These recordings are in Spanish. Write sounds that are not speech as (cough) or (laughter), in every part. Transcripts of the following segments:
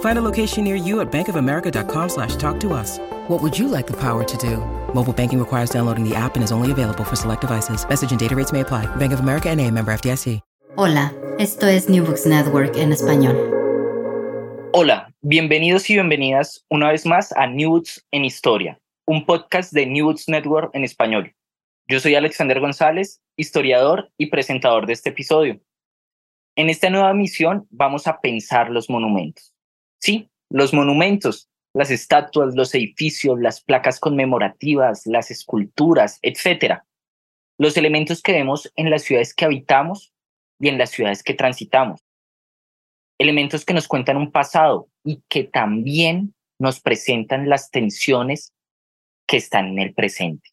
Find a location near you at bankofamerica.com slash talk to us. What would you like the power to do? Mobile banking requires downloading the app and is only available for select devices. Message and data rates may apply. Bank of America and a member FDIC. Hola, esto es New Books Network en español. Hola, bienvenidos y bienvenidas una vez más a New Books en Historia, un podcast de New Books Network en español. Yo soy Alexander González, historiador y presentador de este episodio. En esta nueva misión vamos a pensar los monumentos. Sí, los monumentos, las estatuas, los edificios, las placas conmemorativas, las esculturas, etc. Los elementos que vemos en las ciudades que habitamos y en las ciudades que transitamos. Elementos que nos cuentan un pasado y que también nos presentan las tensiones que están en el presente.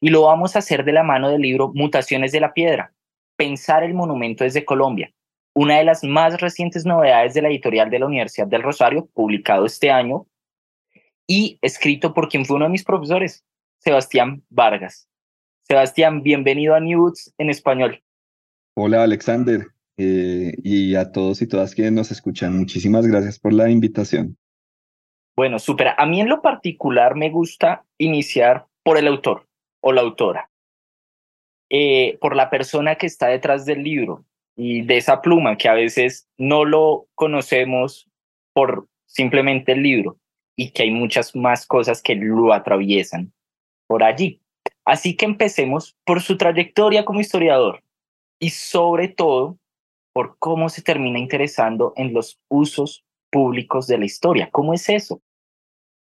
Y lo vamos a hacer de la mano del libro Mutaciones de la Piedra, Pensar el Monumento desde Colombia, una de las más recientes novedades de la editorial de la Universidad del Rosario, publicado este año y escrito por quien fue uno de mis profesores, Sebastián Vargas. Sebastián, bienvenido a News en español. Hola Alexander eh, y a todos y todas quienes nos escuchan. Muchísimas gracias por la invitación. Bueno, súper. A mí en lo particular me gusta iniciar por el autor o la autora, eh, por la persona que está detrás del libro y de esa pluma que a veces no lo conocemos por simplemente el libro y que hay muchas más cosas que lo atraviesan por allí. Así que empecemos por su trayectoria como historiador y sobre todo por cómo se termina interesando en los usos públicos de la historia. ¿Cómo es eso?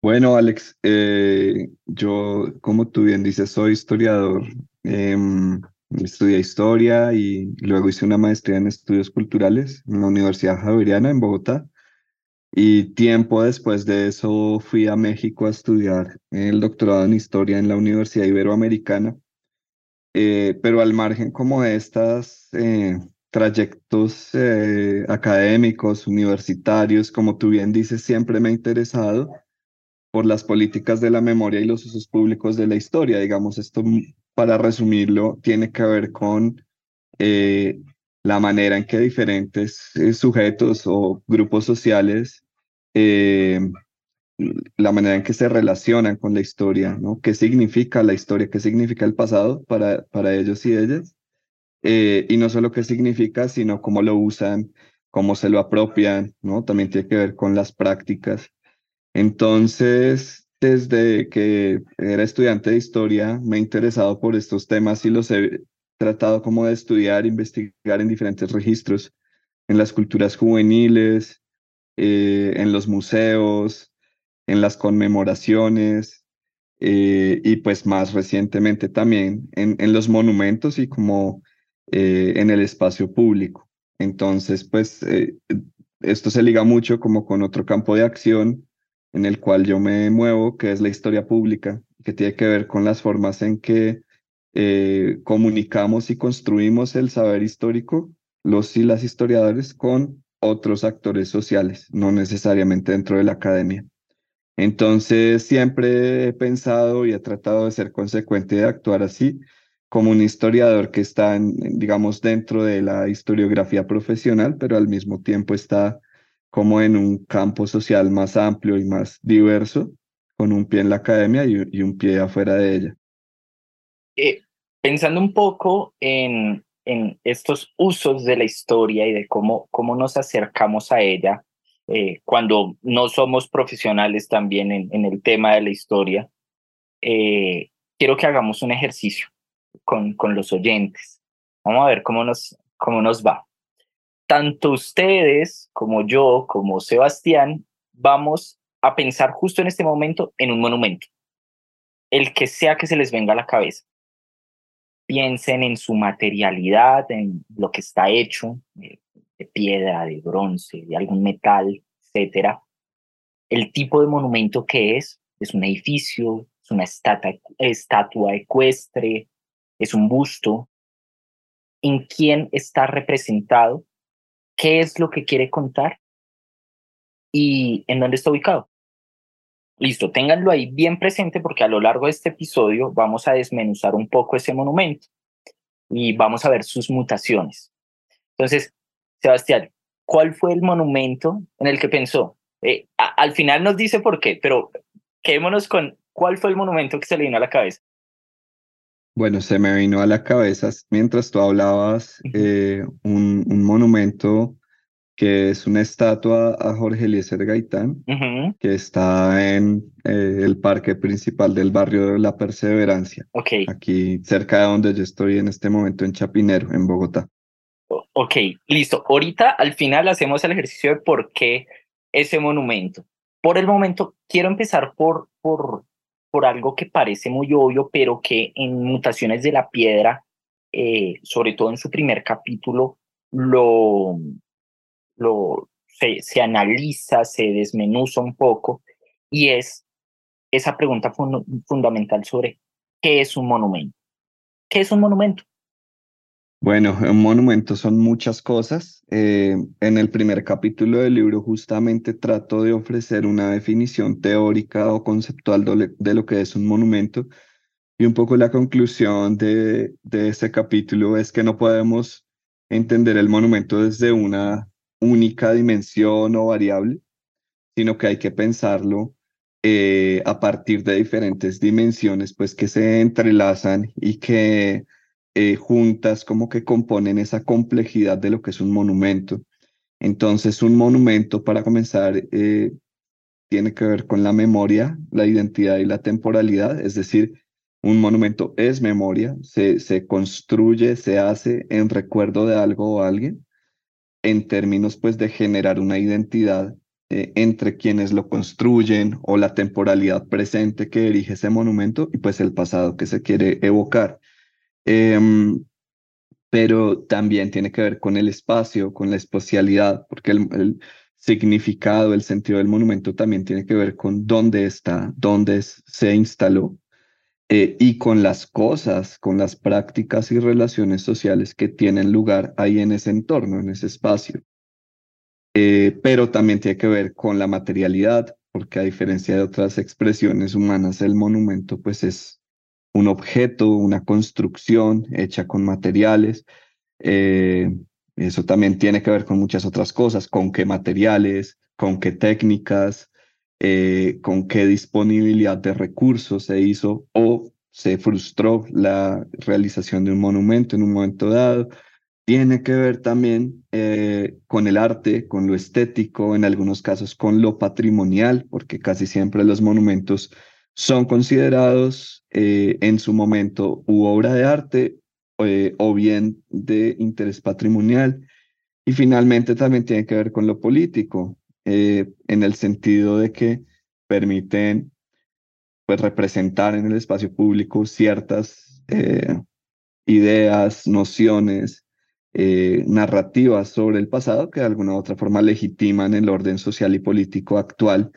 Bueno, Alex, eh, yo, como tú bien dices, soy historiador. Em, estudié historia y luego hice una maestría en estudios culturales en la Universidad Javeriana en Bogotá. Y tiempo después de eso fui a México a estudiar el doctorado en historia en la Universidad Iberoamericana. Eh, pero al margen como de estos eh, trayectos eh, académicos, universitarios, como tú bien dices, siempre me ha interesado por las políticas de la memoria y los usos públicos de la historia. Digamos, esto, para resumirlo, tiene que ver con la manera en que diferentes sujetos o grupos sociales eh, la manera en que se relacionan con la historia, ¿no? ¿Qué significa la historia? ¿Qué significa el pasado para, para ellos y ellas? Eh, y no solo qué significa, sino cómo lo usan, cómo se lo apropian, ¿no? También tiene que ver con las prácticas. Entonces, desde que era estudiante de historia, me he interesado por estos temas y los he tratado como de estudiar, investigar en diferentes registros, en las culturas juveniles, eh, en los museos, en las conmemoraciones eh, y pues más recientemente también en, en los monumentos y como eh, en el espacio público. Entonces, pues esto se liga mucho como con otro campo de acción en el cual yo me muevo, que es la historia pública, que tiene que ver con las formas en que comunicamos y construimos el saber histórico, los y las historiadores, con otros actores sociales, no necesariamente dentro de la academia. Entonces, siempre he pensado y he tratado de ser consecuente de actuar así, como un historiador que está, en, digamos, dentro de la historiografía profesional, pero al mismo tiempo está como en un campo social más amplio y más diverso, con un pie en la academia y, un pie afuera de ella. Eh, pensando un poco en, en estos usos de la historia y de cómo, cómo nos acercamos a ella eh, cuando no somos profesionales también en, en el tema de la historia, eh, quiero que hagamos un ejercicio con, con los oyentes. Vamos a ver cómo nos, cómo nos va. Tanto ustedes como yo, como Sebastián, vamos a pensar justo en este momento en un monumento, el que sea que se les venga a la cabeza. Piensen en su materialidad, en lo que está hecho, de, piedra, de bronce, de algún metal, etcétera. El tipo de monumento que es, es un edificio, es una estatua, estatua ecuestre, es un busto, en quién está representado, qué es lo que quiere contar y en dónde está ubicado. Listo, ténganlo ahí bien presente porque a lo largo de este episodio vamos a desmenuzar un poco ese monumento y vamos a ver sus mutaciones. Entonces, Sebastián, ¿cuál fue el monumento en el que pensó? Eh, al final nos dice por qué, pero quedémonos con cuál fue el monumento que se le vino a la cabeza. Bueno, se me vino a la cabeza mientras tú hablabas eh, un, un, monumento que es una estatua a Jorge Eliezer Gaitán, que está en eh, el parque principal del barrio de La Perseverancia, okay. aquí cerca de donde yo estoy en este momento, en Chapinero, en Bogotá. Ok, listo. Ahorita al final hacemos el ejercicio de por qué ese monumento. Por el momento, quiero empezar por, por por algo que parece muy obvio, pero que en Mutaciones de la Piedra, eh, sobre todo en su primer capítulo, lo, lo se, analiza, se desmenuza un poco, y es esa pregunta fundamental sobre qué es un monumento. ¿Qué es un monumento? Bueno, un monumento son muchas cosas. Eh, en el primer capítulo del libro justamente trato de ofrecer una definición teórica o conceptual de lo que es un monumento y un poco la conclusión de, de ese capítulo es que no podemos entender el monumento desde una única dimensión o variable, sino que hay que pensarlo eh, a partir de diferentes dimensiones, pues que se entrelazan y que eh, juntas como que componen esa complejidad de lo que es un monumento. Entonces, un monumento, para comenzar, eh, tiene que ver con la memoria, la identidad y la temporalidad, es decir, un monumento es memoria, se, se construye, se hace en recuerdo de algo o alguien, en términos pues de generar una identidad eh, entre quienes lo construyen o la temporalidad presente que dirige ese monumento y pues el pasado que se quiere evocar. Em, pero también tiene que ver con el espacio, con la espacialidad, porque el, significado, el sentido del monumento también tiene que ver con dónde está, dónde se instaló eh, y con las cosas, con las prácticas y relaciones sociales que tienen lugar ahí en ese entorno, en ese espacio. Eh, pero también tiene que ver con la materialidad, porque a diferencia de otras expresiones humanas, el monumento pues es un objeto, una construcción hecha con materiales. Eh, eso también tiene que ver con muchas otras cosas, con qué materiales, con qué técnicas, eh, con qué disponibilidad de recursos se hizo o se frustró la realización de un monumento en un momento dado. Tiene que ver también eh, con el arte, con lo estético, en algunos casos con lo patrimonial, porque casi siempre los monumentos son considerados eh, en su momento obra de arte eh, o bien de interés patrimonial. Y finalmente también tiene que ver con lo político, eh, en el sentido de que permiten pues, representar en el espacio público ciertas ideas, nociones, narrativas sobre el pasado que de alguna u otra forma legitiman el orden social y político actual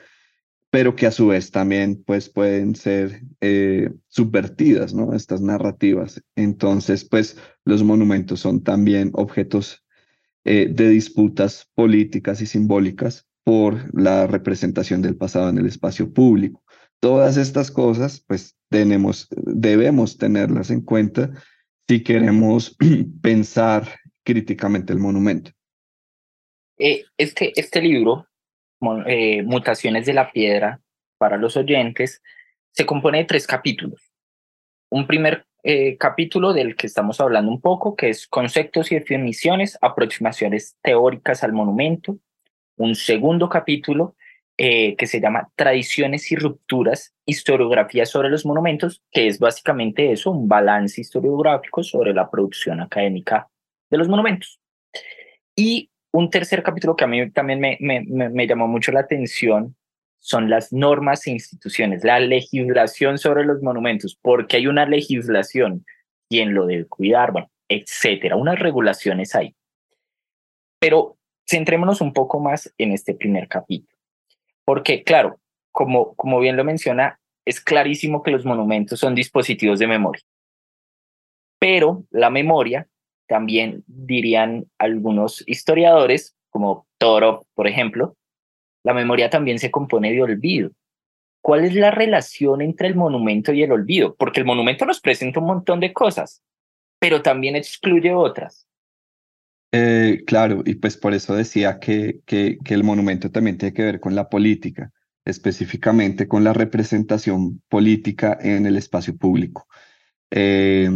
pero que a su vez también pues, pueden ser eh, subvertidas, ¿no? Estas narrativas. Entonces, pues los monumentos son también objetos eh, de disputas políticas y simbólicas por la representación del pasado en el espacio público. Todas estas cosas, pues tenemos, debemos tenerlas en cuenta si queremos (clears throat) pensar críticamente el monumento. Eh, este, este libro, eh, Mutaciones de la Piedra, para los oyentes, se compone de tres capítulos. Un primer eh, capítulo del que estamos hablando un poco, que es conceptos y definiciones, aproximaciones teóricas al monumento. Un segundo capítulo eh, que se llama Tradiciones y Rupturas, historiografía sobre los monumentos, que es básicamente eso, un balance historiográfico sobre la producción académica de los monumentos. Y un tercer capítulo que a mí también me, llamó mucho la atención son las normas e instituciones, la legislación sobre los monumentos, porque hay una legislación, quién lo debe cuidar, bueno, etcétera, unas regulaciones ahí. Pero centrémonos un poco más en este primer capítulo. Porque, claro, como, como bien lo menciona, es clarísimo que los monumentos son dispositivos de memoria. Pero la memoria, también dirían algunos historiadores, como Toro, por ejemplo, la memoria también se compone de olvido. ¿Cuál es la relación entre el monumento y el olvido? Porque el monumento nos presenta un montón de cosas, pero también excluye otras. Eh, claro, y pues por eso decía que, que, que, el monumento también tiene que ver con la política, específicamente con la representación política en el espacio público. Eh,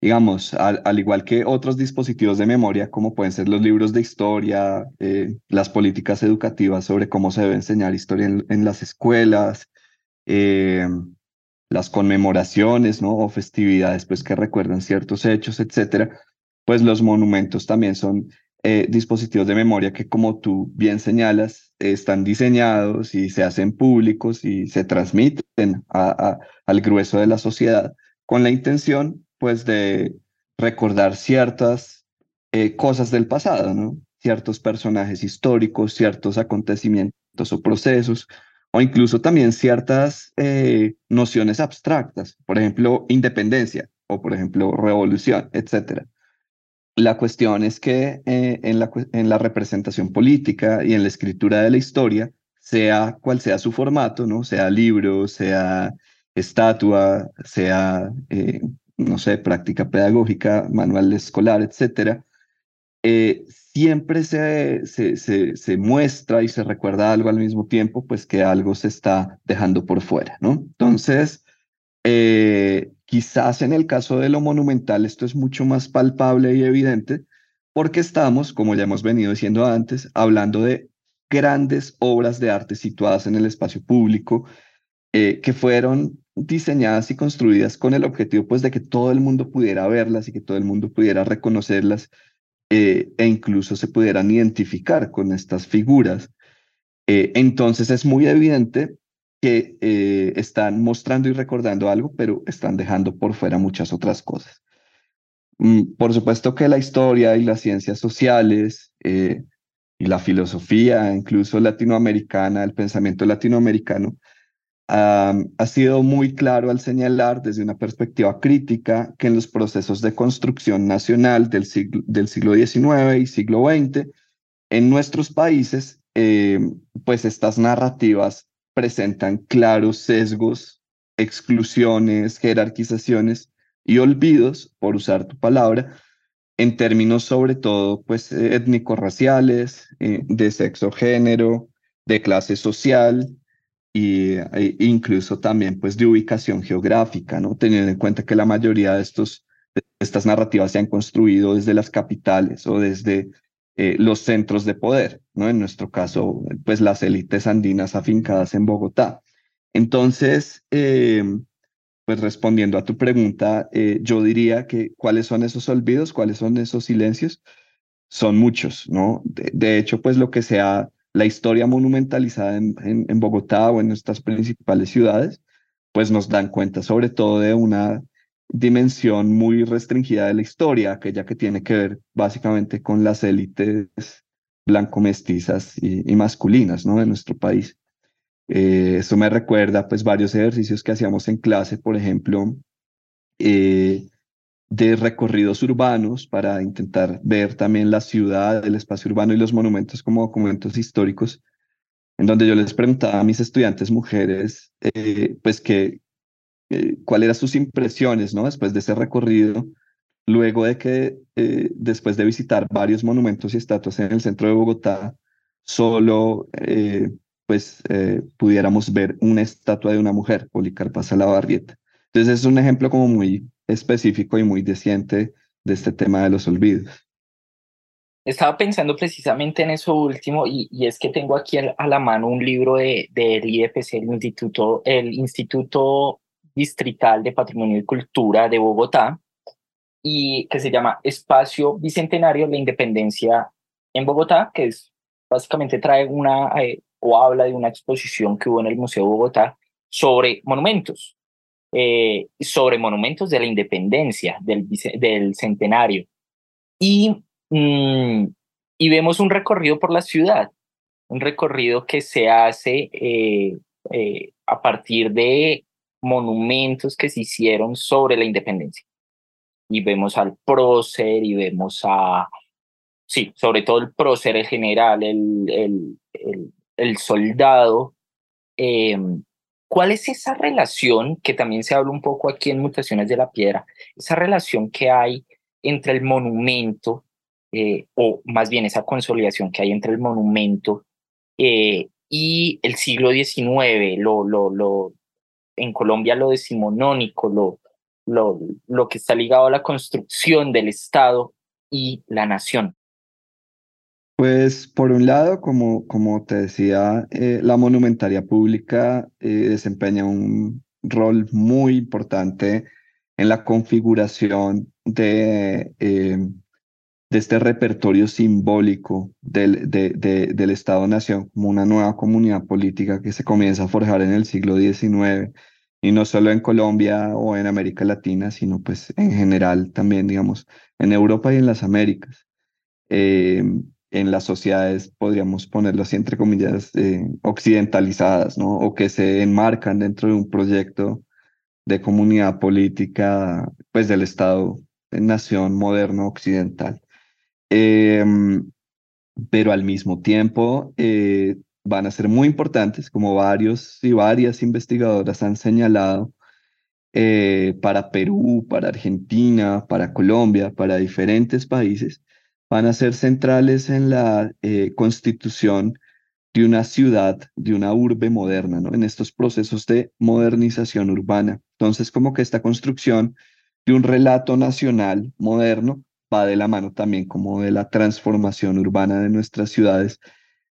digamos, al, al, igual que otros dispositivos de memoria, como pueden ser los libros de historia, eh, las políticas educativas sobre cómo se debe enseñar historia en, las escuelas, las conmemoraciones, ¿no? O festividades, pues que recuerdan ciertos hechos, etcétera pues los monumentos también son eh, dispositivos de memoria que, como tú bien señalas, están diseñados y se hacen públicos y se transmiten al grueso de la sociedad con la intención, pues, de recordar ciertas eh, cosas del pasado, ¿no? Ciertos personajes históricos, ciertos acontecimientos o procesos, o incluso también ciertas eh, nociones abstractas, por ejemplo, independencia o, por ejemplo, revolución, etcétera. La cuestión es que eh, en, la, en la representación política y en la escritura de la historia, sea cual sea su formato, ¿no? sea libro, sea estatua, sea, no sé, práctica pedagógica, manual escolar, etcétera, eh, siempre se, se, se, se, muestra y se recuerda algo al mismo tiempo, pues que algo se está dejando por fuera, ¿no? Entonces, eh, quizás en el caso de lo monumental esto es mucho más palpable y evidente porque estamos, como ya hemos venido diciendo antes, hablando de grandes obras de arte situadas en el espacio público eh, que fueron diseñadas y construidas con el objetivo pues de que todo el mundo pudiera verlas y que todo el mundo pudiera reconocerlas eh, e incluso se pudieran identificar con estas figuras. entonces es muy evidente que eh, están mostrando y recordando algo, pero están dejando por fuera muchas otras cosas. Mm, por supuesto que la historia y las ciencias sociales eh, y la filosofía, incluso latinoamericana, el pensamiento latinoamericano, ha sido muy claro al señalar desde una perspectiva crítica que en los procesos de construcción nacional del siglo, del siglo XIX y siglo XX, en nuestros países, eh, pues estas narrativas presentan claros sesgos, exclusiones, jerarquizaciones y olvidos, por usar tu palabra, en términos sobre todo pues étnico-raciales, eh, de sexo, género, de clase social y, e incluso también pues de ubicación geográfica, ¿no? Teniendo en cuenta que la mayoría de estos estas narrativas se han construido desde las capitales o desde eh, los centros de poder, ¿no? En nuestro caso, pues las élites andinas afincadas en Bogotá. Entonces, eh, pues respondiendo a tu pregunta, eh, yo diría que cuáles son esos olvidos, cuáles son esos silencios, son muchos, ¿no? De, hecho, pues lo que sea la historia monumentalizada en, en Bogotá o en nuestras principales ciudades, pues nos dan cuenta sobre todo de una dimensión muy restringida de la historia, aquella que tiene que ver básicamente con las élites blanco-mestizas y, masculinas ¿no? de nuestro país. Eh, eso me recuerda pues varios ejercicios que hacíamos en clase, por ejemplo, eh, de recorridos urbanos para intentar ver también la ciudad, el espacio urbano y los monumentos como documentos históricos, en donde yo les preguntaba a mis estudiantes mujeres, eh, pues que, eh, cuáles eran sus impresiones, ¿no? Después de ese recorrido luego de que eh, después de visitar varios monumentos y estatuas en el centro de Bogotá, solo eh, pues pudiéramos ver una estatua de una mujer, Policarpa Salabarrieta. Entonces es un ejemplo como muy específico y muy desciente de este tema de los olvidos. Estaba pensando precisamente en eso último y, es que tengo aquí a la mano un libro de, del IEPC, el Instituto, el Instituto Distrital de Patrimonio y Cultura de Bogotá, y que se llama Espacio Bicentenario de la Independencia en Bogotá, que es básicamente trae una eh, o habla de una exposición que hubo en el Museo de Bogotá sobre monumentos, eh, sobre monumentos de la independencia, del, centenario. Y, mm, y vemos un recorrido por la ciudad, un recorrido que se hace eh, a partir de monumentos que se hicieron sobre la independencia y vemos al prócer y vemos a, sí, sobre todo el prócer, el general, el, el, el, soldado. Em, ¿Cuál es esa relación que también se habla un poco aquí en Mutaciones de la Piedra? Esa relación que hay entre el monumento, eh, o más bien esa consolidación que hay entre el monumento eh, y el siglo XIX, lo, lo, lo, en Colombia lo decimonónico, lo, lo, lo que está ligado a la construcción del Estado y la nación? Pues por un lado, como, como te decía, eh, la monumentaria pública eh, desempeña un rol muy importante en la configuración de, eh, de este repertorio simbólico del, de, del Estado-Nación como una nueva comunidad política que se comienza a forjar en el siglo XIX y no solo en Colombia o en América Latina, sino pues en general también, digamos, en Europa y en las Américas. En las sociedades, podríamos ponerlo así entre comillas, eh, occidentalizadas, ¿no? O que se enmarcan dentro de un proyecto de comunidad política, pues del Estado, nación moderno occidental. Em, pero al mismo tiempo, eh, van a ser muy importantes, como varios y varias investigadoras han señalado, eh, para Perú, para Argentina, para Colombia, para diferentes países, van a ser centrales en la eh, constitución de una ciudad, de una urbe moderna, ¿no? en estos procesos de modernización urbana. Entonces, como que esta construcción de un relato nacional moderno va de la mano también como de la transformación urbana de nuestras ciudades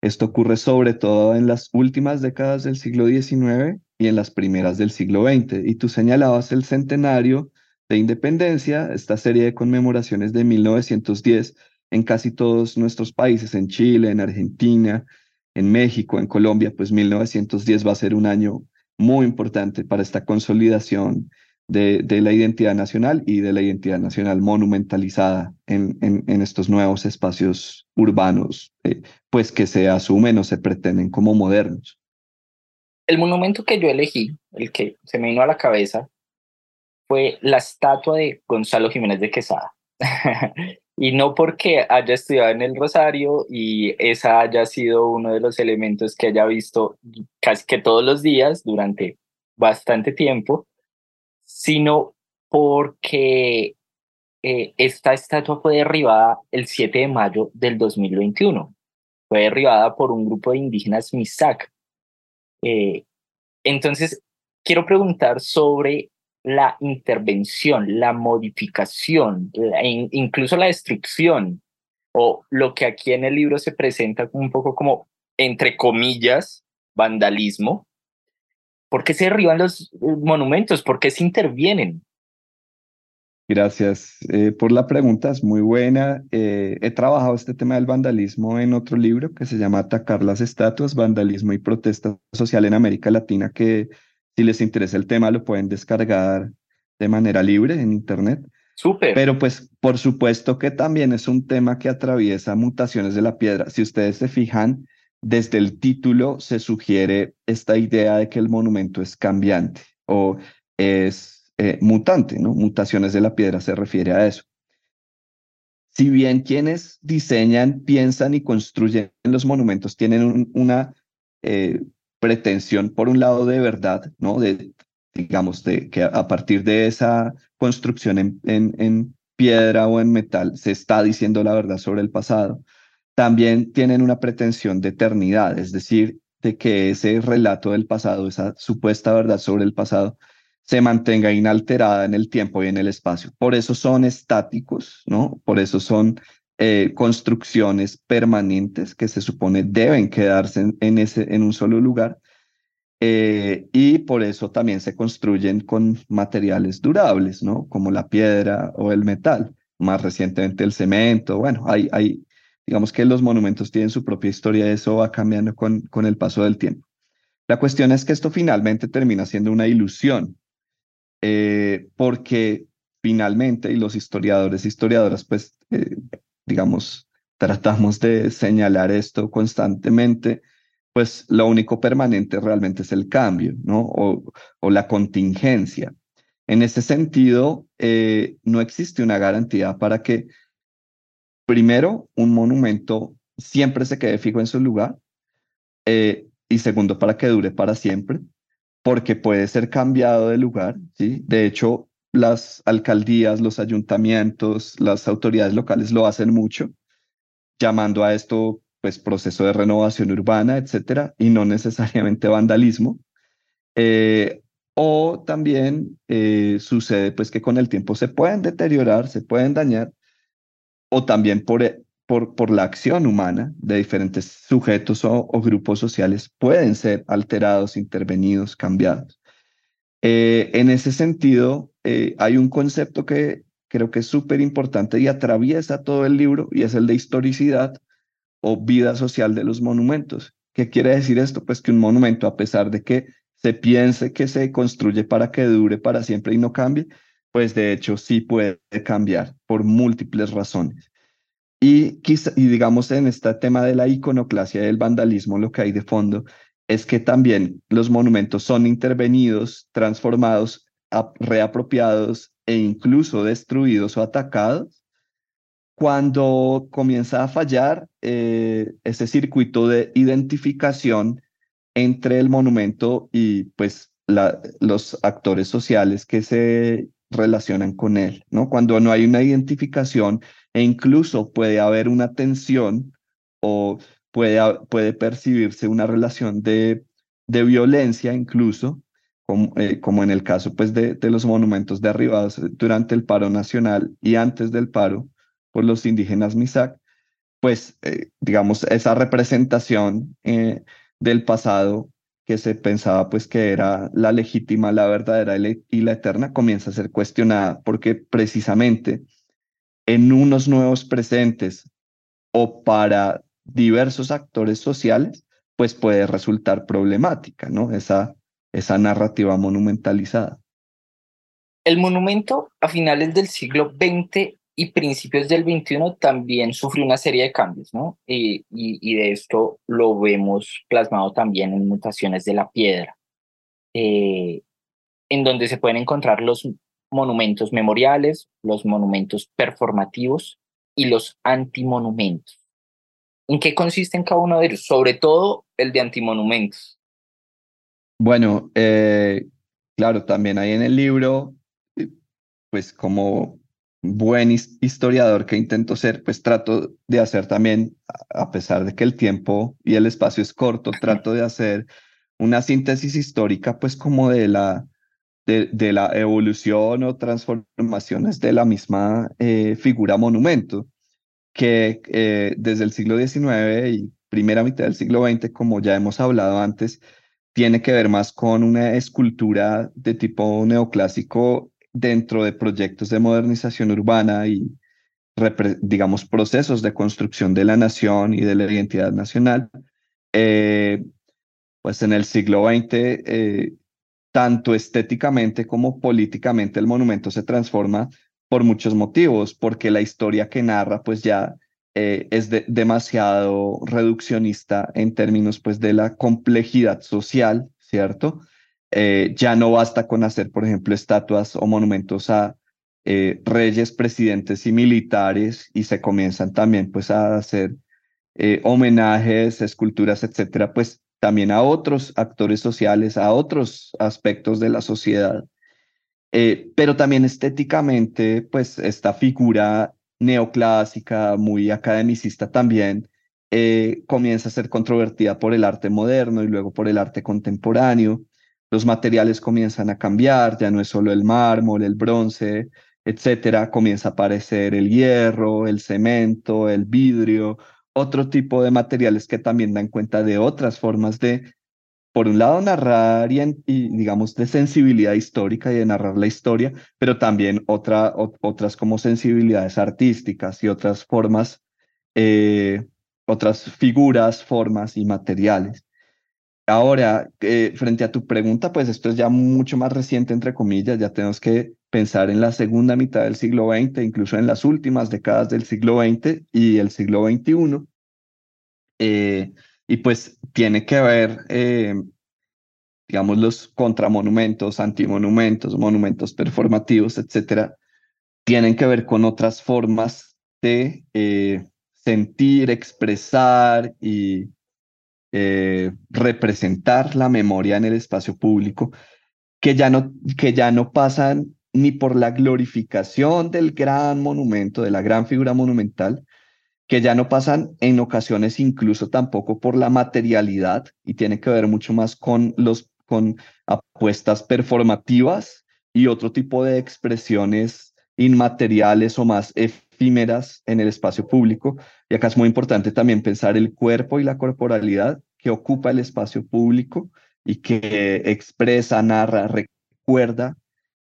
esto ocurre sobre todo en las últimas décadas del siglo XIX y en las primeras del siglo XX. Y tú señalabas el centenario de independencia, esta serie de conmemoraciones de 1910 en casi todos nuestros países, en Chile, en Argentina, en México, en Colombia, pues 1910 va a ser un año muy importante para esta consolidación de, la identidad nacional y de la identidad nacional monumentalizada en, estos nuevos espacios urbanos, eh, pues que se asumen o se pretenden como modernos. El monumento que yo elegí, el que se me vino a la cabeza, fue la estatua de Gonzalo Jiménez de Quesada. (laughs) y no porque haya estudiado en el Rosario y esa haya sido uno de los elementos que haya visto casi que todos los días durante bastante tiempo, sino porque eh, esta estatua fue derribada el 7 de mayo del 2021. Fue derribada por un grupo de indígenas Misak. Eh, entonces, quiero preguntar sobre la intervención, la modificación, incluso la destrucción, o lo que aquí en el libro se presenta un poco como, entre comillas, vandalismo, ¿Por qué se derriban los eh, monumentos? ¿Por qué se intervienen? Gracias eh, por la pregunta, es muy buena. Eh, he trabajado este tema del vandalismo en otro libro que se llama Atacar las estatuas, vandalismo y protesta social en América Latina, que si les interesa el tema lo pueden descargar de manera libre en Internet. Súper. Pero pues por supuesto que también es un tema que atraviesa mutaciones de la piedra. Si ustedes se fijan, desde el título se sugiere esta idea de que el monumento es cambiante o es eh, mutante, ¿no? Mutaciones de la piedra se refiere a eso. Si bien quienes diseñan, piensan y construyen los monumentos tienen una eh, pretensión, por un lado, de verdad, ¿no? De, digamos, de que a partir de esa construcción en, en, piedra o en metal se está diciendo la verdad sobre el pasado, también tienen una pretensión de eternidad, es decir, de que ese relato del pasado, esa supuesta verdad sobre el pasado, se mantenga inalterada en el tiempo y en el espacio. Por eso son estáticos, ¿no? Por eso son eh, construcciones permanentes que se supone deben quedarse en, ese, en un solo lugar. Eh, y por eso también se construyen con materiales durables, ¿no? Como la piedra o el metal, más recientemente el cemento. Bueno, hay, hay digamos que los monumentos tienen su propia historia, eso va cambiando con, con el paso del tiempo. La cuestión es que esto finalmente termina siendo una ilusión, eh, porque finalmente, y los historiadores, historiadoras, pues, eh, digamos, tratamos de señalar esto constantemente, pues lo único permanente realmente es el cambio, ¿no? O, o la contingencia. En ese sentido, eh, no existe una garantía para que, primero, un monumento siempre se quede fijo en su lugar, y segundo, para que dure para siempre, porque puede ser cambiado de lugar, ¿sí? De hecho, las alcaldías, los ayuntamientos, las autoridades locales lo hacen mucho, llamando a esto pues proceso de renovación urbana, etcétera, y no (laughs) necesariamente vandalismo. Eh, o también eh, sucede pues que con el tiempo se pueden deteriorar, se pueden dañar, o también por por, por la acción humana de diferentes sujetos o, grupos sociales pueden ser alterados, intervenidos, cambiados. Eh, en ese sentido, eh, hay un concepto que creo que es súper importante y atraviesa todo el libro y es el de historicidad o vida social de los monumentos. ¿Qué quiere decir esto? Pues que un monumento, a pesar de que se piense que se construye para que dure para siempre y no cambie, pues de hecho sí puede cambiar por múltiples razones. Y, y digamos en este tema de la iconoclasia y del vandalismo, lo que hay de fondo es que también los monumentos son intervenidos, transformados, reapropiados e incluso destruidos o atacados cuando comienza a fallar eh, ese circuito de identificación entre el monumento y pues los actores sociales que se relacionan con él, ¿no? Cuando no hay una identificación e incluso puede haber una tensión o puede, puede percibirse una relación de, de violencia incluso, como, eh, como, en el caso pues, de, de, los monumentos derribados durante el paro nacional y antes del paro por los indígenas Misak, pues eh, digamos esa representación eh, del pasado que se pensaba pues que era la legítima, la verdadera y la eterna, comienza a ser cuestionada porque precisamente en unos nuevos presentes o para diversos actores sociales, pues puede resultar problemática, ¿no? Esa, esa narrativa monumentalizada. El monumento a finales del siglo XX y principios del XXI también sufrió una serie de cambios, ¿no? Y, de esto lo vemos plasmado también en mutaciones de la piedra, eh, en donde se pueden encontrar los monumentos memoriales, los monumentos performativos y los antimonumentos. ¿En qué consiste en cada uno de ellos? Sobre todo el de antimonumentos. Bueno, eh, claro, también hay en el libro, eh, pues como buen historiador que intento ser, pues trato de hacer también, a pesar de que el tiempo y el espacio es corto, trato de hacer una síntesis histórica, pues como de la, de, la evolución o transformaciones de la misma eh, figura monumento, que eh, desde el siglo XIX y primera mitad del siglo XX, como ya hemos hablado antes, tiene que ver más con una escultura de tipo neoclásico dentro de proyectos de modernización urbana y, digamos, procesos de construcción de la nación y de la identidad nacional. Eh, pues en el siglo XX tanto estéticamente como políticamente el monumento se transforma por muchos motivos, porque la historia que narra pues ya eh, es demasiado reduccionista en términos pues de la complejidad social, ¿cierto? Eh, ya no basta con hacer, por ejemplo, estatuas o monumentos a eh, reyes, presidentes y militares y se comienzan también pues a hacer homenajes, esculturas, etcétera, pues también a otros actores sociales, a otros aspectos de la sociedad. Pero también estéticamente, pues esta figura neoclásica, muy academicista también, eh, comienza a ser controvertida por el arte moderno y luego por el arte contemporáneo. Los materiales comienzan a cambiar, ya no es solo el mármol, el bronce, etcétera. Comienza a aparecer el hierro, el cemento, el vidrio, otro tipo de materiales que también dan cuenta de otras formas de por un lado, narrar y, digamos, de sensibilidad histórica y de narrar la historia, pero también otra, otras como sensibilidades artísticas y otras formas, eh, otras figuras, formas y materiales. Ahora, eh, frente a tu pregunta, pues esto es ya mucho más reciente, entre comillas, ya tenemos que pensar en la segunda mitad del siglo XX, incluso en las últimas décadas del siglo XX y el siglo XXI. Y pues tiene que ver, eh, digamos, los contramonumentos, antimonumentos, monumentos performativos, etcétera, tienen que ver con otras formas de eh, sentir, expresar y eh, representar la memoria en el espacio público, que ya, no, que ya no pasan ni por la glorificación del gran monumento, de la gran figura monumental, que ya no pasan en ocasiones incluso tampoco por la materialidad y tiene que ver mucho más con los con apuestas performativas y otro tipo de expresiones inmateriales o más efímeras en el espacio público. Y acá es muy importante también pensar el cuerpo y la corporalidad que ocupa el espacio público y que expresa, narra, recuerda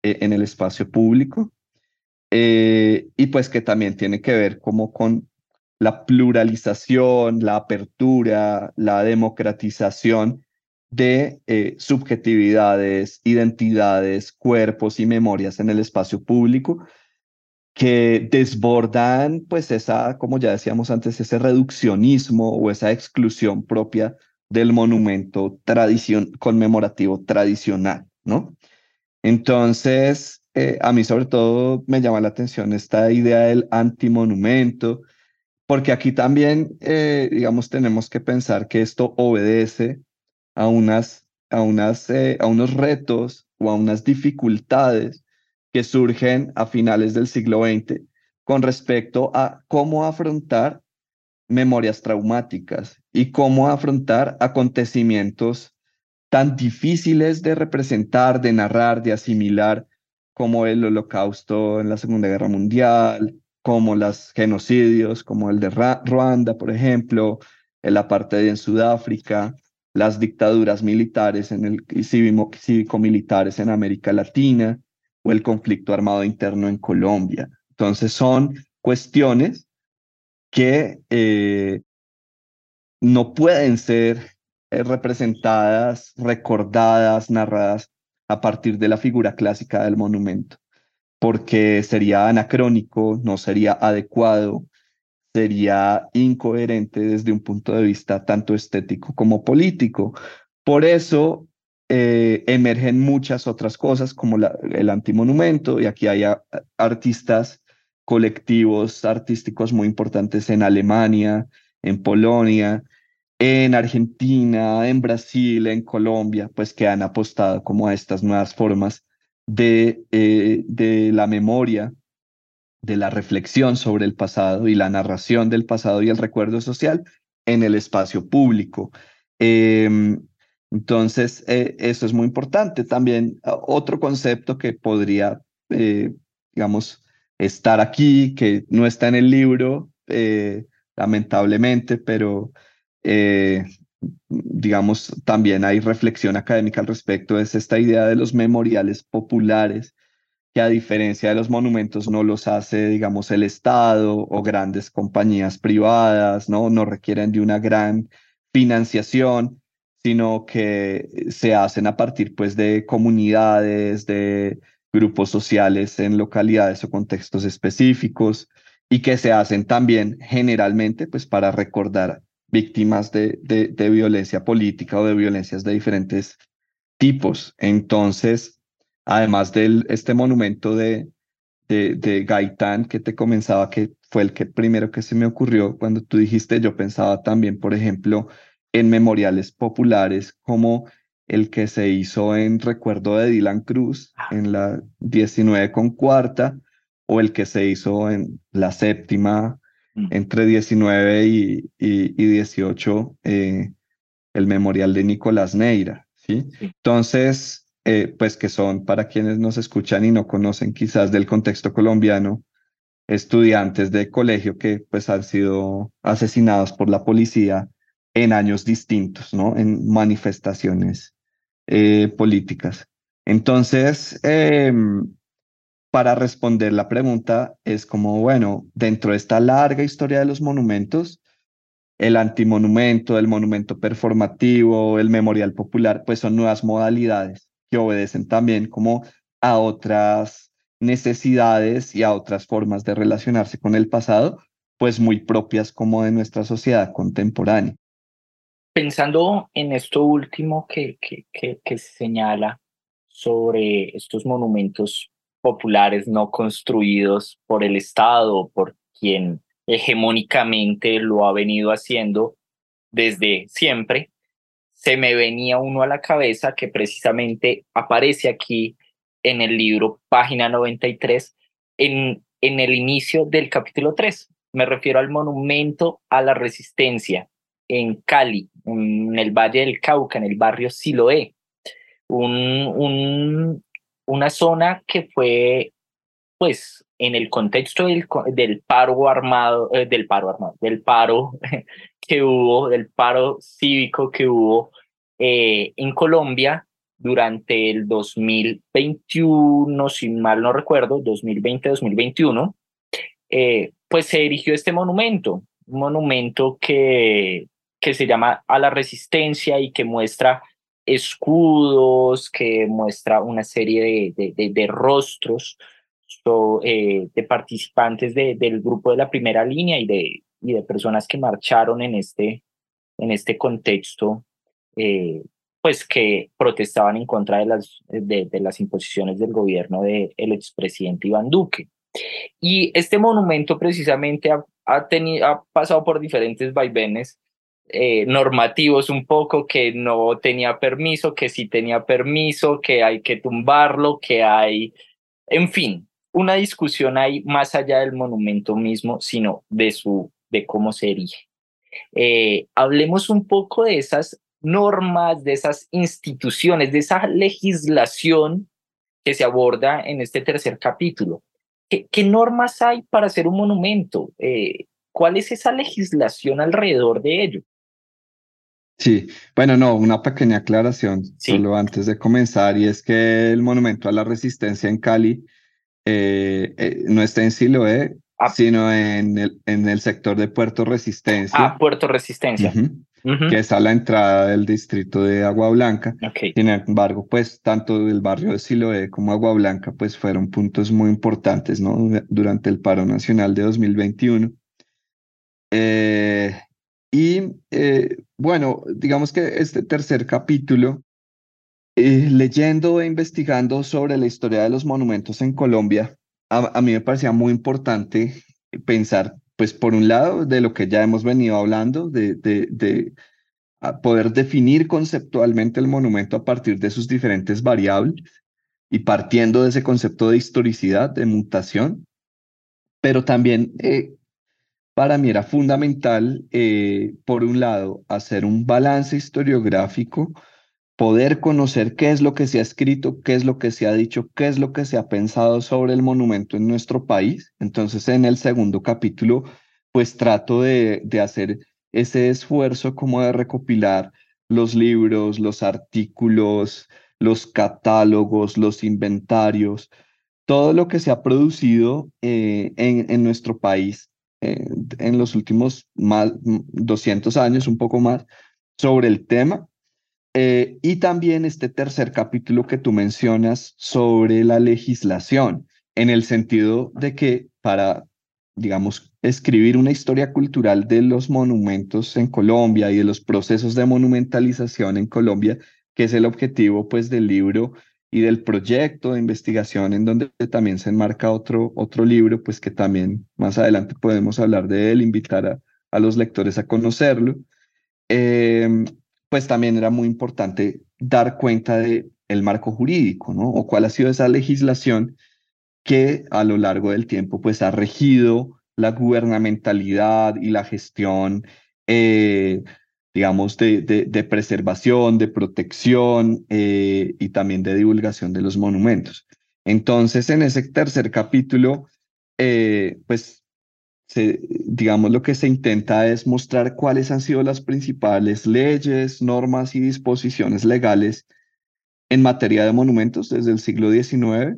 eh, en el espacio público. Eh, y pues que también tiene que ver como con la pluralización, la apertura, la democratización de eh, subjetividades, identidades, cuerpos y memorias en el espacio público que desbordan pues esa, como ya decíamos antes, ese reduccionismo o esa exclusión propia del monumento tradición, conmemorativo tradicional, ¿no? Entonces, eh, a mí sobre todo me llama la atención esta idea del antimonumento, porque aquí también, eh, digamos, tenemos que pensar que esto obedece a, unas, eh, a unos retos o a unas dificultades que surgen a finales del siglo XX con respecto a cómo afrontar memorias traumáticas y cómo afrontar acontecimientos tan difíciles de representar, de narrar, de asimilar, como el holocausto en la Segunda Guerra Mundial, como los genocidios, como el de Ruanda, por ejemplo, el apartheid en Sudáfrica, las dictaduras militares en el cívico-militares en América Latina o el conflicto armado interno en Colombia. Entonces son cuestiones que eh, no pueden ser eh, representadas, recordadas, narradas a partir de la figura clásica del monumento porque sería anacrónico, no sería adecuado, sería incoherente desde un punto de vista tanto estético como político. Por eso eh, emergen muchas otras cosas como el antimonumento, y aquí hay artistas colectivos artísticos muy importantes en Alemania, en Polonia, en Argentina, en Brasil, en Colombia, pues que han apostado como a estas nuevas formas de, eh, de la memoria, de la reflexión sobre el pasado y la narración del pasado y el recuerdo social en el espacio público. Em, entonces, eh, eso es muy importante. También ah, otro concepto que podría, eh, digamos, estar aquí, que no está en el libro, lamentablemente, pero digamos, también hay reflexión académica al respecto, es esta idea de los memoriales populares, que a diferencia de los monumentos no los hace, digamos, el Estado o grandes compañías privadas, ¿no? No requieren de una gran financiación, sino que se hacen a partir, pues, de comunidades, de grupos sociales en localidades o contextos específicos y que se hacen también generalmente, pues, para recordar víctimas de, de, violencia política o de violencias de diferentes tipos. Entonces, además de este monumento de, de, de, Gaitán que te comenzaba, que fue el que primero que se me ocurrió cuando tú dijiste, yo pensaba también, por ejemplo, en memoriales populares como el que se hizo en recuerdo de Dylan Cruz en la 19 con cuarta, o el que se hizo en la séptima. Entre 19 y, y, 18, eh, el memorial de Nicolás Neira. ¿sí? Entonces, eh, pues que son para quienes nos escuchan y no conocen quizás del contexto colombiano, estudiantes de colegio que pues han sido asesinados por la policía en años distintos, ¿no? En manifestaciones eh, políticas. Entonces, em, para responder la pregunta es como, bueno, dentro de esta larga historia de los monumentos, el antimonumento, el monumento performativo, el memorial popular, pues son nuevas modalidades que obedecen también como a otras necesidades y a otras formas de relacionarse con el pasado, pues muy propias como de nuestra sociedad contemporánea. Pensando en esto último que, que, que, que señala sobre estos monumentos populares no construidos por el Estado, por quien hegemónicamente lo ha venido haciendo desde siempre, se me venía uno a la cabeza que precisamente aparece aquí en el libro, página 93, en, en el inicio del capítulo 3. Me refiero al monumento a la resistencia en Cali, en el Valle del Cauca, en el barrio Siloé. Un, un, una zona que fue, pues, en el contexto del, paro armado, eh, del paro armado, del paro (laughs) que hubo, del paro cívico que hubo eh, en Colombia durante el 2021, si mal no recuerdo, 2020-2021, eh, pues se erigió este monumento, un monumento que, que se llama A la Resistencia y que muestra escudos, que muestra una serie de, de, rostros eh, de participantes del grupo de la primera línea y de, y de personas que marcharon en este, en este contexto, eh, pues que protestaban en contra de las, de, las imposiciones del gobierno del expresidente Iván Duque. Y este monumento precisamente ha, ha pasado por diferentes vaivenes eh, normativos un poco, que no tenía permiso, que sí tenía permiso, que hay que tumbarlo, que hay, en fin, una discusión ahí más allá del monumento mismo, sino de su, de cómo se erige. Eh, hablemos un poco de esas normas, de esas instituciones, de esa legislación que se aborda en este tercer capítulo. ¿Qué, qué normas hay para hacer un monumento? Eh, ¿Cuál es esa legislación alrededor de ello? Sí, bueno, no, una pequeña aclaración solo antes de comenzar, y es que el Monumento a la Resistencia en Cali eh, eh, no está en Siloé, ah. sino en el, en el sector de Puerto Resistencia. Ah, Puerto Resistencia. Que es a la entrada del distrito de Agua Blanca. Sin embargo, pues tanto el barrio de Siloé como Agua Blanca, pues fueron puntos muy importantes, ¿no? Durante el paro nacional de 2021. Eh, y eh, bueno, digamos que este tercer capítulo, eh, leyendo e investigando sobre la historia de los monumentos en Colombia, a, mí me parecía muy importante pensar, pues por un lado, de lo que ya hemos venido hablando, de, de, de poder definir conceptualmente el monumento a partir de sus diferentes variables y partiendo de ese concepto de historicidad, de mutación, pero también eh, para mí era fundamental, eh, por un lado, hacer un balance historiográfico, poder conocer qué es lo que se ha escrito, qué es lo que se ha dicho, qué es lo que se ha pensado sobre el monumento en nuestro país. Entonces, en el segundo capítulo, pues trato de, de hacer ese esfuerzo como de recopilar los libros, los artículos, los catálogos, los inventarios, todo lo que se ha producido eh, en, en, nuestro país en los últimos más 200 años, un poco más, sobre el tema. Eh, y también este tercer capítulo que tú mencionas sobre la legislación, en el sentido de que para, digamos, escribir una historia cultural de los monumentos en Colombia y de los procesos de monumentalización en Colombia, que es el objetivo pues del libro y del proyecto de investigación en donde también se enmarca otro, otro libro, pues que también más adelante podemos hablar de él, invitar a, a los lectores a conocerlo. Em, pues también era muy importante dar cuenta de el marco jurídico, ¿no? O cuál ha sido esa legislación que a lo largo del tiempo pues ha regido la gubernamentalidad y la gestión, eh, digamos, de, de, preservación, de protección eh, y también de divulgación de los monumentos. Entonces, en ese tercer capítulo, eh, pues, digamos, lo que se intenta es mostrar cuáles han sido las principales leyes, normas y disposiciones legales en materia de monumentos desde el siglo XIX,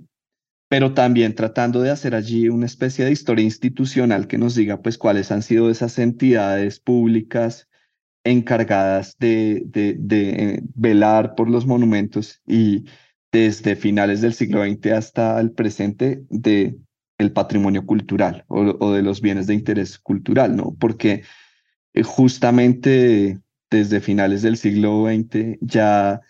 pero también tratando de hacer allí una especie de historia institucional que nos diga pues cuáles han sido esas entidades públicas encargadas de, de, de velar por los monumentos y desde finales del siglo XX hasta el presente de el patrimonio cultural o, o de los bienes de interés cultural, ¿no? Porque eh, justamente desde finales del siglo XX ya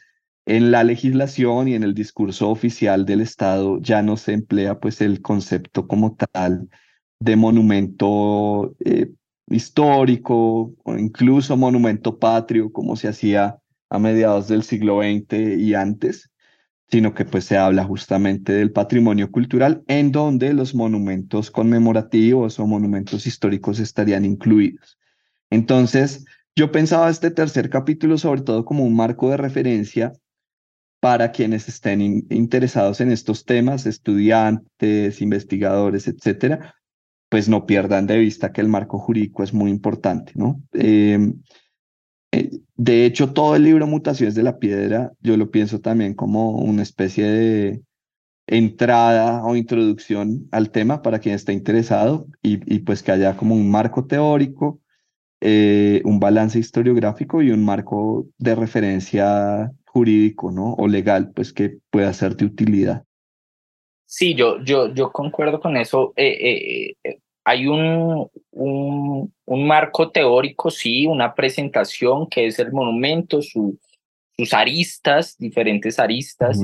en la legislación y en el discurso oficial del Estado ya no se emplea pues el concepto como tal de monumento eh, histórico o incluso monumento patrio como se hacía a mediados del siglo XX y antes, sino que pues se habla justamente del patrimonio cultural en donde los monumentos conmemorativos o monumentos históricos estarían incluidos. Entonces, yo pensaba este tercer capítulo sobre todo como un marco de referencia para quienes estén interesados en estos temas, estudiantes, investigadores, etcétera, pues no pierdan de vista que el marco jurídico es muy importante, ¿no? Em, eh, de hecho, todo el libro Mutaciones de la Piedra, yo lo pienso también como una especie de entrada o introducción al tema para quien esté interesado y, pues que haya como un marco teórico, eh, un balance historiográfico y un marco de referencia jurídico, ¿no? O legal, pues que pueda ser de utilidad. Sí, yo, yo, yo concuerdo con eso. Eh, eh, eh, hay un, un, un, marco teórico, sí, una presentación que es el monumento, sus aristas, diferentes aristas,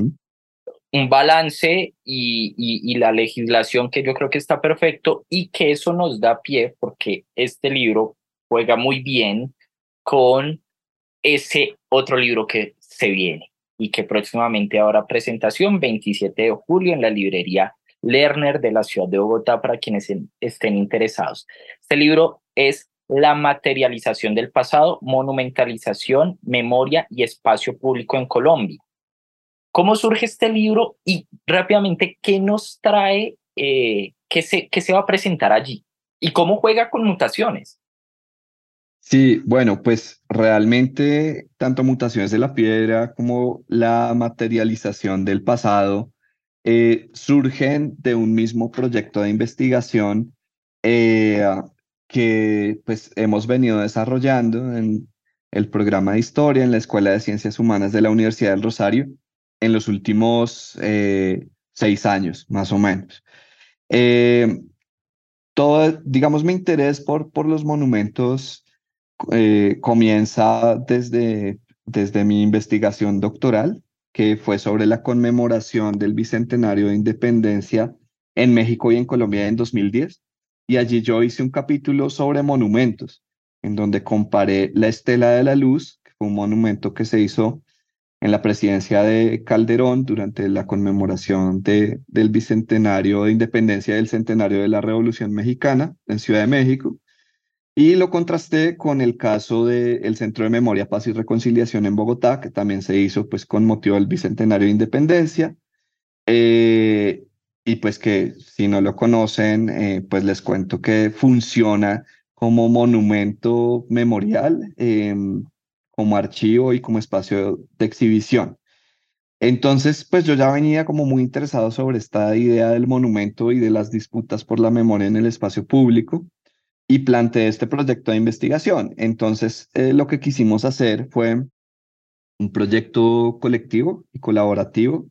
un balance y, y, y, la legislación que yo creo que está perfecto y que eso nos da pie porque este libro juega muy bien con ese otro libro que se viene y que próximamente habrá presentación 27 de julio en la librería Lerner de la ciudad de Bogotá para quienes estén interesados. Este libro es La materialización del pasado, monumentalización, memoria y espacio público en Colombia. ¿Cómo surge este libro y rápidamente qué nos trae, eh, se, qué se va a presentar allí y cómo juega con mutaciones? Sí, bueno, pues realmente tanto mutaciones de la piedra como la materialización del pasado eh, surgen de un mismo proyecto de investigación eh, que pues hemos venido desarrollando en el programa de historia en la Escuela de Ciencias Humanas de la Universidad del Rosario en los últimos eh, seis años, más o menos. todo, digamos, mi interés por, por los monumentos eh, comienza desde, desde mi investigación doctoral, que fue sobre la conmemoración del Bicentenario de Independencia en México y en Colombia en 2010. Y allí yo hice un capítulo sobre monumentos, en donde comparé la Estela de la Luz, que fue un monumento que se hizo en la presidencia de Calderón durante la conmemoración de, del Bicentenario de Independencia del Centenario de la Revolución Mexicana en Ciudad de México, y lo contrasté con el caso del Centro de Memoria, Paz y Reconciliación en Bogotá, que también se hizo pues, con motivo del Bicentenario de Independencia. Eh, y pues que si no lo conocen, eh, pues les cuento que funciona como monumento memorial, em, como archivo y como espacio de exhibición. Entonces, pues yo ya venía como muy interesado sobre esta idea del monumento y de las disputas por la memoria en el espacio público y planteé este proyecto de investigación. Entonces, eh, lo que quisimos hacer fue un proyecto colectivo y colaborativo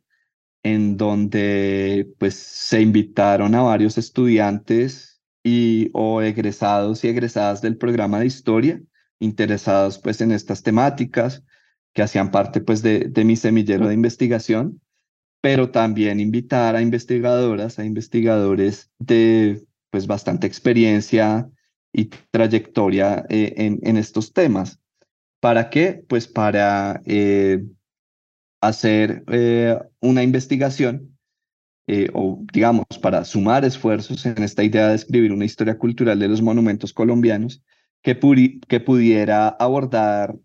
en donde pues se invitaron a varios estudiantes y o egresados y egresadas del programa de historia interesados pues en estas temáticas que hacían parte pues de, de mi semillero de investigación, pero también invitar a investigadoras, a investigadores de pues bastante experiencia y trayectoria eh, en, estos temas. ¿Para qué? Pues para eh, hacer eh, una investigación o digamos, para sumar esfuerzos en esta idea de escribir una historia cultural de los monumentos colombianos que, pudiera abordar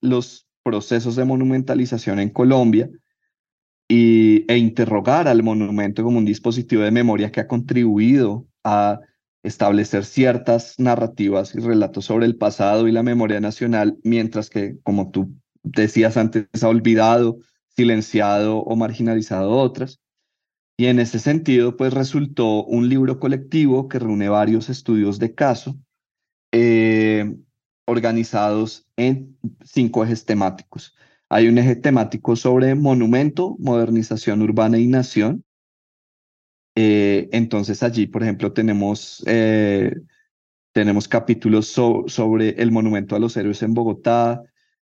los procesos de monumentalización en Colombia y, e interrogar al monumento como un dispositivo de memoria que ha contribuido a establecer ciertas narrativas y relatos sobre el pasado y la memoria nacional, mientras que, como tú decías antes, ha olvidado, silenciado o marginalizado otras. Y en ese sentido, pues resultó un libro colectivo que reúne varios estudios de caso eh, organizados en cinco ejes temáticos. Hay un eje temático sobre monumento, modernización urbana y nación. Eh, entonces allí, por ejemplo, tenemos, eh, tenemos capítulos sobre el monumento a los héroes en Bogotá,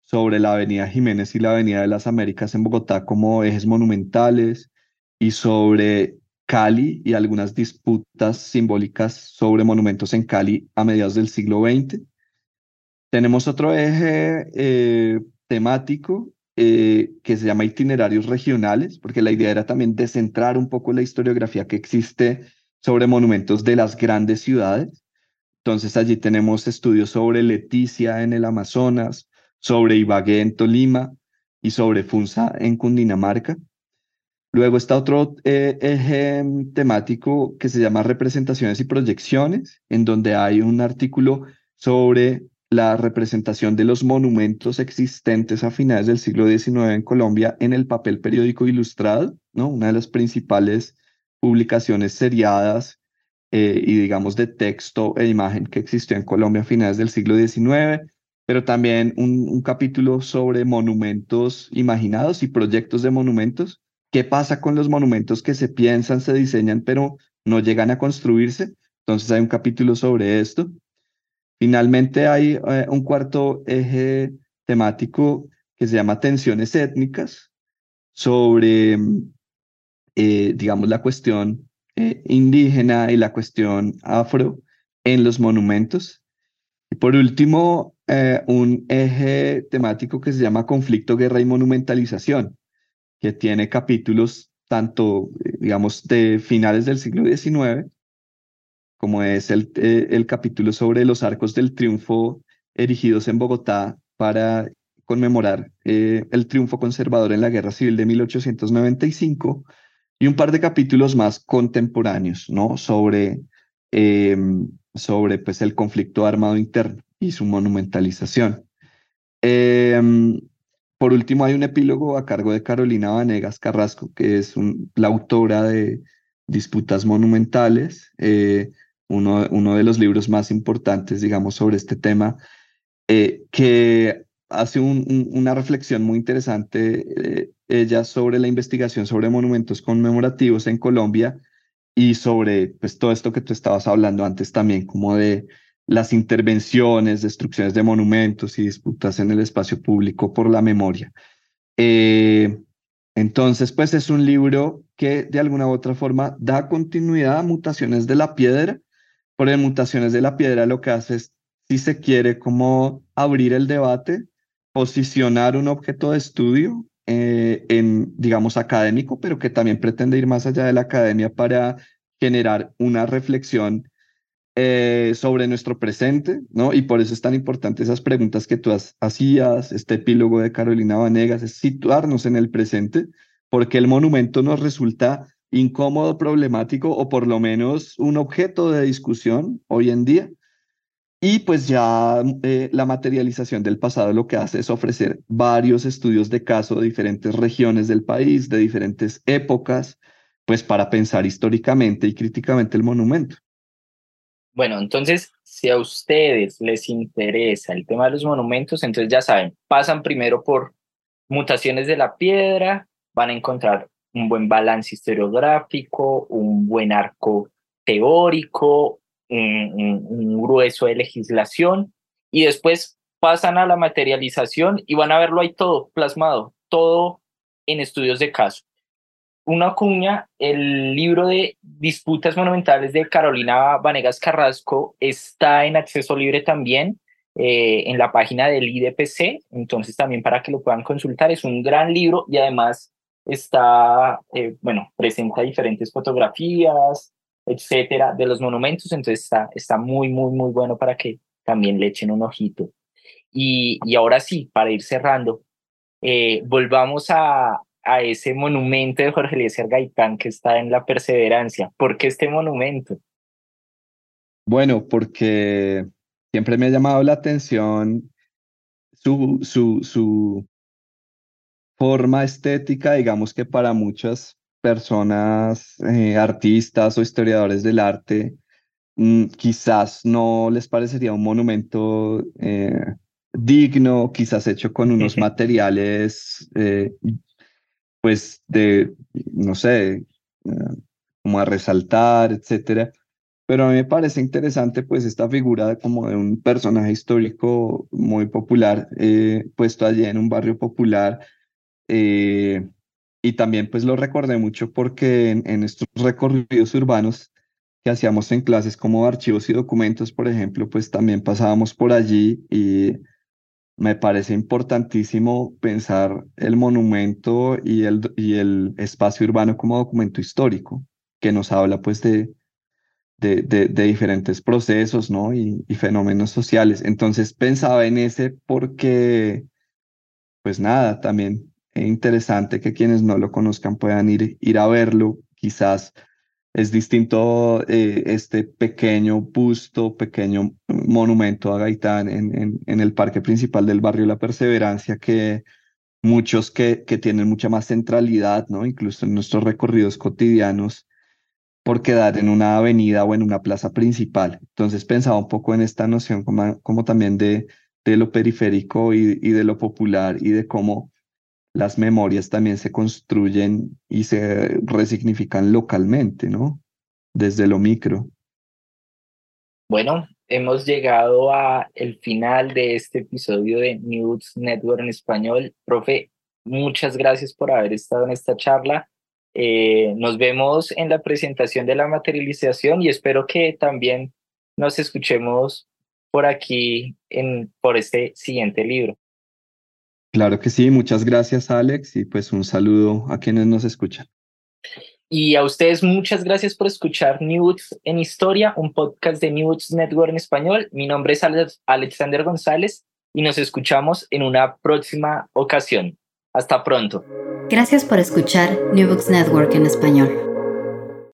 sobre la Avenida Jiménez y la Avenida de las Américas en Bogotá como ejes monumentales, y sobre Cali y algunas disputas simbólicas sobre monumentos en Cali a mediados del siglo XX. Tenemos otro eje eh, temático eh, que se llama itinerarios regionales, porque la idea era también descentrar un poco la historiografía que existe sobre monumentos de las grandes ciudades. Entonces allí tenemos estudios sobre Leticia en el Amazonas, sobre Ibagué en Tolima y sobre Funza en Cundinamarca. Luego está otro eh, eje temático que se llama representaciones y proyecciones, en donde hay un artículo sobre la representación de los monumentos existentes a finales del siglo XIX en Colombia en el papel periódico ilustrado, ¿no? una de las principales publicaciones seriadas eh, y digamos de texto e imagen que existió en Colombia a finales del siglo XIX, pero también un, un capítulo sobre monumentos imaginados y proyectos de monumentos ¿Qué pasa con los monumentos que se piensan, se diseñan, pero no llegan a construirse? Entonces hay un capítulo sobre esto. Finalmente hay eh, un cuarto eje temático que se llama tensiones étnicas sobre, eh, digamos, la cuestión eh, indígena y la cuestión afro en los monumentos. Y por último, un eje temático que se llama conflicto, guerra y monumentalización que tiene capítulos tanto, digamos, de finales del siglo XIX, como es el, eh, el capítulo sobre los arcos del triunfo erigidos en Bogotá para conmemorar eh, el triunfo conservador en la Guerra Civil de 1895, y un par de capítulos más contemporáneos, ¿no? Sobre, em, sobre pues, el conflicto armado interno y su monumentalización. Em, por último, hay un epílogo a cargo de Carolina Vanegas Carrasco, que es la autora de Disputas Monumentales, eh, uno, uno, de los libros más importantes, digamos, sobre este tema, eh, que hace una reflexión muy interesante, eh, ella, sobre la investigación sobre monumentos conmemorativos en Colombia y sobre pues, todo esto que tú estabas hablando antes también, como de las intervenciones, destrucciones de monumentos y disputas en el espacio público por la memoria. Eh, entonces, pues es un libro que de alguna u otra forma da continuidad a mutaciones de la piedra, porque mutaciones de la piedra lo que hace es, si se quiere, como abrir el debate, posicionar un objeto de estudio eh, en, digamos, académico, pero que también pretende ir más allá de la academia para generar una reflexión eh, sobre nuestro presente, ¿no? Y por eso es tan importante esas preguntas que tú hacías, este epílogo de Carolina Vanegas, es situarnos en el presente, porque el monumento nos resulta incómodo, problemático o por lo menos un objeto de discusión hoy en día. Y pues ya eh, la materialización del pasado lo que hace es ofrecer varios estudios de caso de diferentes regiones del país, de diferentes épocas, pues para pensar históricamente y críticamente el monumento. Bueno, entonces, si a ustedes les interesa el tema de los monumentos, entonces ya saben, pasan primero por mutaciones de la piedra, van a encontrar un buen balance historiográfico, un buen arco teórico, un, grueso de legislación, y después pasan a la materialización y van a verlo ahí todo plasmado, todo en estudios de caso una cuña, el libro de Disputas Monumentales de Carolina Vanegas Carrasco está en acceso libre también. eh, en la página del IDPC, entonces también para que lo puedan consultar, es un gran libro y además está, eh, bueno, presenta diferentes fotografías, etcétera, de los monumentos, entonces está, está muy, muy, muy bueno para que también le echen un ojito. Y, y ahora sí, para ir cerrando, eh, volvamos a, a ese monumento de Jorge Eliezer Gaitán que está en la Perseverancia. ¿Por qué este monumento? Bueno, porque siempre me ha llamado la atención su, su, su forma estética, digamos que para muchas personas, eh, artistas o historiadores del arte, mm, quizás no les parecería un monumento eh, digno, quizás hecho con unos materiales, eh, pues de, no sé, como a resaltar, etcétera. Pero a mí me parece interesante pues esta figura como de un personaje histórico muy popular, puesto allí en un barrio popular, eh, y también pues lo recordé mucho porque en, estos recorridos urbanos que hacíamos en clases como archivos y documentos, por ejemplo, pues también pasábamos por allí y me parece importantísimo pensar el monumento y el, y el espacio urbano como documento histórico, que nos habla pues de, de, de, diferentes procesos ¿no? y, y, fenómenos sociales. Entonces pensaba en ese porque, pues nada, también interesante que quienes no lo conozcan puedan ir, ir a verlo. Quizás es distinto eh, este pequeño busto, pequeño monumento a Gaitán en, en, en, el parque principal del barrio La Perseverancia, que muchos que, que tienen mucha más centralidad, ¿no? incluso en nuestros recorridos cotidianos, por quedar en una avenida o en una plaza principal. Entonces pensaba un poco en esta noción como, como también de, de lo periférico y, y de lo popular y de cómo las memorias también se construyen y se resignifican localmente, ¿no? Desde lo micro. Bueno, hemos llegado a el final de este episodio de News Network en español. Profe, muchas gracias por haber estado en esta charla. Eh, nos vemos en la presentación de la materialización y espero que también nos escuchemos por aquí en, por este siguiente libro. Claro que sí, muchas gracias Alex y pues un saludo a quienes nos escuchan. Y a ustedes muchas gracias por escuchar News en Historia, un podcast de News Network en español. Mi nombre es Alexander González y nos escuchamos en una próxima ocasión. Hasta pronto. Gracias por escuchar New Books Network en español.